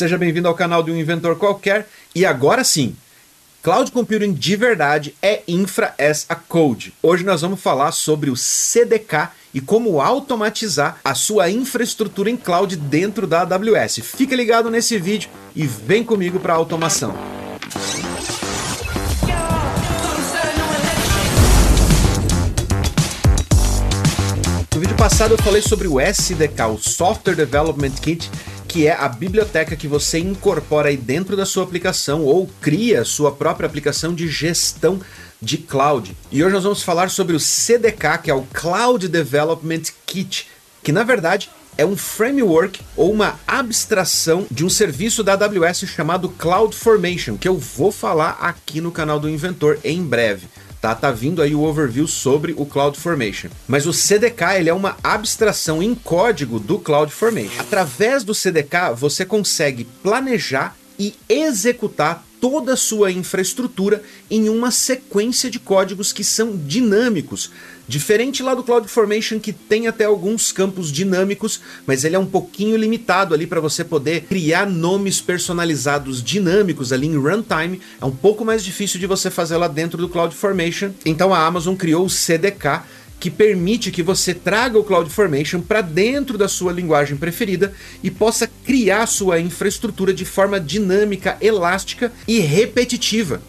Seja bem-vindo ao canal de um inventor qualquer. E agora sim, Cloud Computing de verdade é Infra as a Code. Hoje nós vamos falar sobre o CDK e como automatizar a sua infraestrutura em cloud dentro da AWS. Fica ligado nesse vídeo e vem comigo para a automação. No vídeo passado eu falei sobre o SDK, o Software Development Kit, que é a biblioteca que você incorpora aí dentro da sua aplicação ou cria sua própria aplicação de gestão de cloud. E hoje nós vamos falar sobre o CDK, que é o Cloud Development Kit, que na verdade é um framework ou uma abstração de um serviço da AWS chamado CloudFormation, que eu vou falar aqui no canal do Inventor em breve tá? Tá vindo aí o overview sobre o CloudFormation. Mas o CDK ele é uma abstração em código do CloudFormation. Através do CDK você consegue planejar e executar toda a sua infraestrutura em uma sequência de códigos que são dinâmicos. Diferente lá do CloudFormation que tem até alguns campos dinâmicos, mas ele é um pouquinho limitado ali para você poder criar nomes personalizados dinâmicos ali em runtime. É um pouco mais difícil de você fazer lá dentro do CloudFormation. Então a Amazon criou o CDK que permite que você traga o CloudFormation para dentro da sua linguagem preferida e possa criar sua infraestrutura de forma dinâmica, elástica e repetitiva.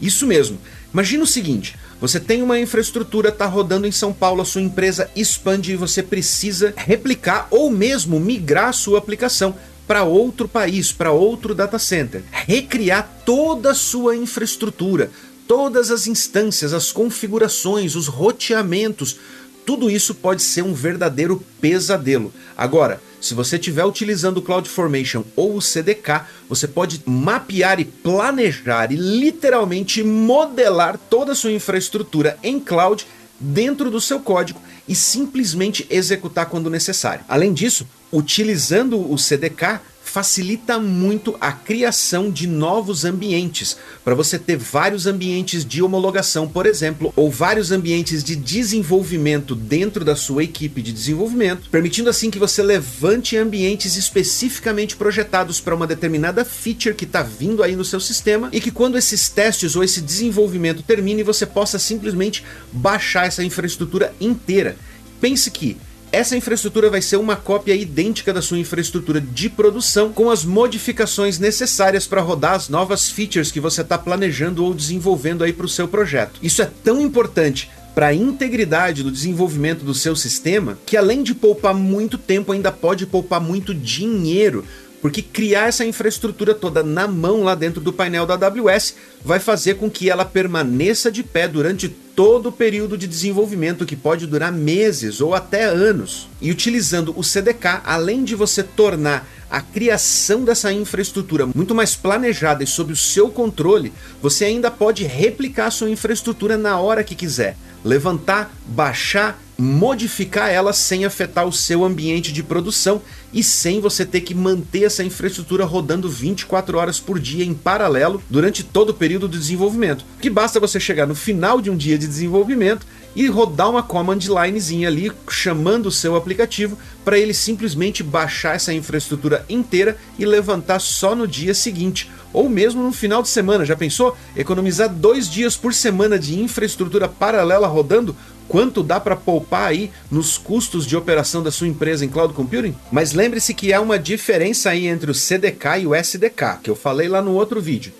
Isso mesmo. Imagina o seguinte: você tem uma infraestrutura, está rodando em São Paulo, a sua empresa expande e você precisa replicar ou mesmo migrar sua aplicação para outro país, para outro data center, recriar toda a sua infraestrutura, todas as instâncias, as configurações, os roteamentos, tudo isso pode ser um verdadeiro pesadelo. Agora, se você estiver utilizando o CloudFormation ou o CDK, você pode mapear e planejar e literalmente modelar toda a sua infraestrutura em cloud dentro do seu código e simplesmente executar quando necessário. Além disso, utilizando o CDK, facilita muito a criação de novos ambientes, para você ter vários ambientes de homologação, por exemplo, ou vários ambientes de desenvolvimento dentro da sua equipe de desenvolvimento, permitindo assim que você levante ambientes especificamente projetados para uma determinada feature que está vindo aí no seu sistema e que quando esses testes ou esse desenvolvimento termine, você possa simplesmente baixar essa infraestrutura inteira. Pense que essa infraestrutura vai ser uma cópia idêntica da sua infraestrutura de produção, com as modificações necessárias para rodar as novas features que você está planejando ou desenvolvendo aí para o seu projeto. Isso é tão importante para a integridade do desenvolvimento do seu sistema que, além de poupar muito tempo, ainda pode poupar muito dinheiro porque criar essa infraestrutura toda na mão lá dentro do painel da AWS vai fazer com que ela permaneça de pé durante todo o período de desenvolvimento, que pode durar meses ou até anos. E utilizando o CDK, além de você tornar a criação dessa infraestrutura muito mais planejada e sob o seu controle, você ainda pode replicar sua infraestrutura na hora que quiser. Levantar, baixar modificar ela sem afetar o seu ambiente de produção e sem você ter que manter essa infraestrutura rodando 24 horas por dia em paralelo durante todo o período de desenvolvimento. Que basta você chegar no final de um dia de desenvolvimento e rodar uma command linezinha ali chamando o seu aplicativo para ele simplesmente baixar essa infraestrutura inteira e levantar só no dia seguinte ou mesmo no final de semana. Já pensou? Economizar dois dias por semana de infraestrutura paralela rodando quanto dá para poupar aí nos custos de operação da sua empresa em cloud computing? Mas lembre-se que há uma diferença aí entre o CDK e o SDK, que eu falei lá no outro vídeo.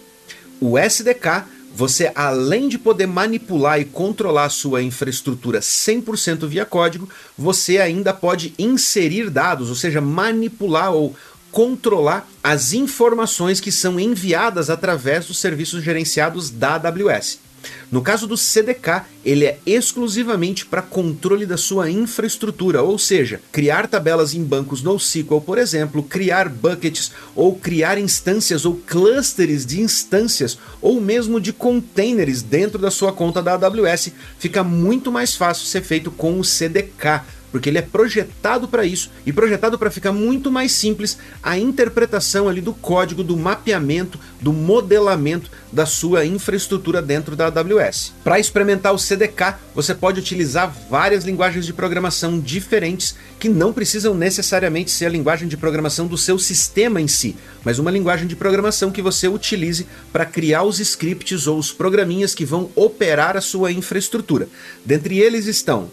O SDK, você além de poder manipular e controlar a sua infraestrutura 100% via código, você ainda pode inserir dados, ou seja, manipular ou controlar as informações que são enviadas através dos serviços gerenciados da AWS. No caso do CDK, ele é exclusivamente para controle da sua infraestrutura, ou seja, criar tabelas em bancos NoSQL, por exemplo, criar buckets ou criar instâncias ou clusters de instâncias ou mesmo de containers dentro da sua conta da AWS, fica muito mais fácil ser feito com o CDK porque ele é projetado para isso e projetado para ficar muito mais simples a interpretação ali do código, do mapeamento, do modelamento da sua infraestrutura dentro da AWS. Para experimentar o CDK, você pode utilizar várias linguagens de programação diferentes que não precisam necessariamente ser a linguagem de programação do seu sistema em si, mas uma linguagem de programação que você utilize para criar os scripts ou os programinhas que vão operar a sua infraestrutura. Dentre eles estão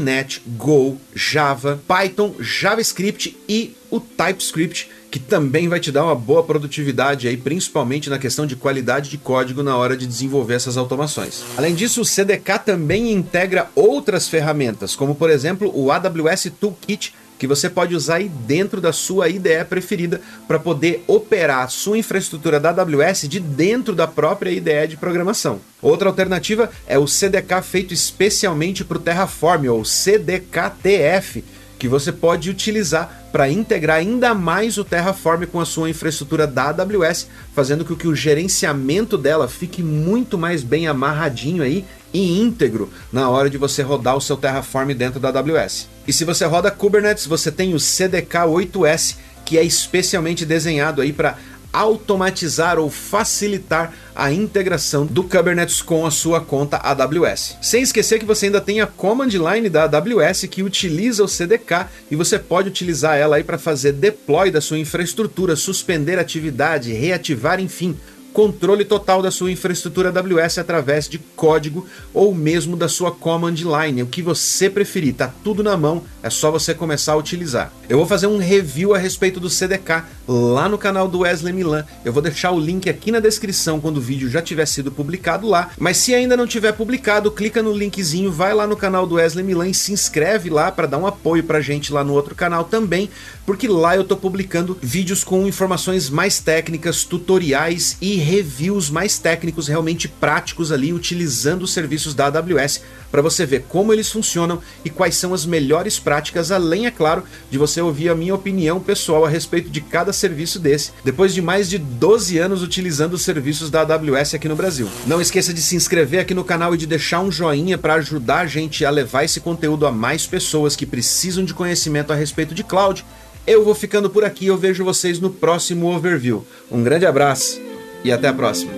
.NET, Go, Java, Python, JavaScript e o TypeScript, que também vai te dar uma boa produtividade aí, principalmente na questão de qualidade de código na hora de desenvolver essas automações. Além disso, o CDK também integra outras ferramentas, como por exemplo o AWS Toolkit, que você pode usar aí dentro da sua IDE preferida para poder operar a sua infraestrutura da AWS de dentro da própria IDE de programação. Outra alternativa é o CDK feito especialmente para o Terraform, ou CDKTF, que você pode utilizar para integrar ainda mais o Terraform com a sua infraestrutura da AWS, fazendo com que o gerenciamento dela fique muito mais bem amarradinho aí e íntegro na hora de você rodar o seu Terraform dentro da AWS. E se você roda Kubernetes, você tem o CDK 8S, que é especialmente desenhado aí para automatizar ou facilitar a integração do Kubernetes com a sua conta AWS. Sem esquecer que você ainda tem a command line da AWS que utiliza o CDK e você pode utilizar ela aí para fazer deploy da sua infraestrutura, suspender atividade, reativar, enfim, controle total da sua infraestrutura AWS através de código ou mesmo da sua command line, o que você preferir, tá tudo na mão, é só você começar a utilizar. Eu vou fazer um review a respeito do CDK lá no canal do Wesley Milan. Eu vou deixar o link aqui na descrição quando o vídeo já tiver sido publicado lá. Mas se ainda não tiver publicado, clica no linkzinho, vai lá no canal do Wesley Milan e se inscreve lá para dar um apoio pra gente lá no outro canal também, porque lá eu tô publicando vídeos com informações mais técnicas, tutoriais e reviews mais técnicos, realmente práticos ali, utilizando os serviços da AWS para você ver como eles funcionam e quais são as melhores práticas, além, é claro, de você ouvir a minha opinião pessoal a respeito de cada serviço desse, depois de mais de 12 anos utilizando os serviços da AWS aqui no Brasil. Não esqueça de se inscrever aqui no canal e de deixar um joinha para ajudar a gente a levar esse conteúdo a mais pessoas que precisam de conhecimento a respeito de cloud. Eu vou ficando por aqui, eu vejo vocês no próximo overview. Um grande abraço e até a próxima.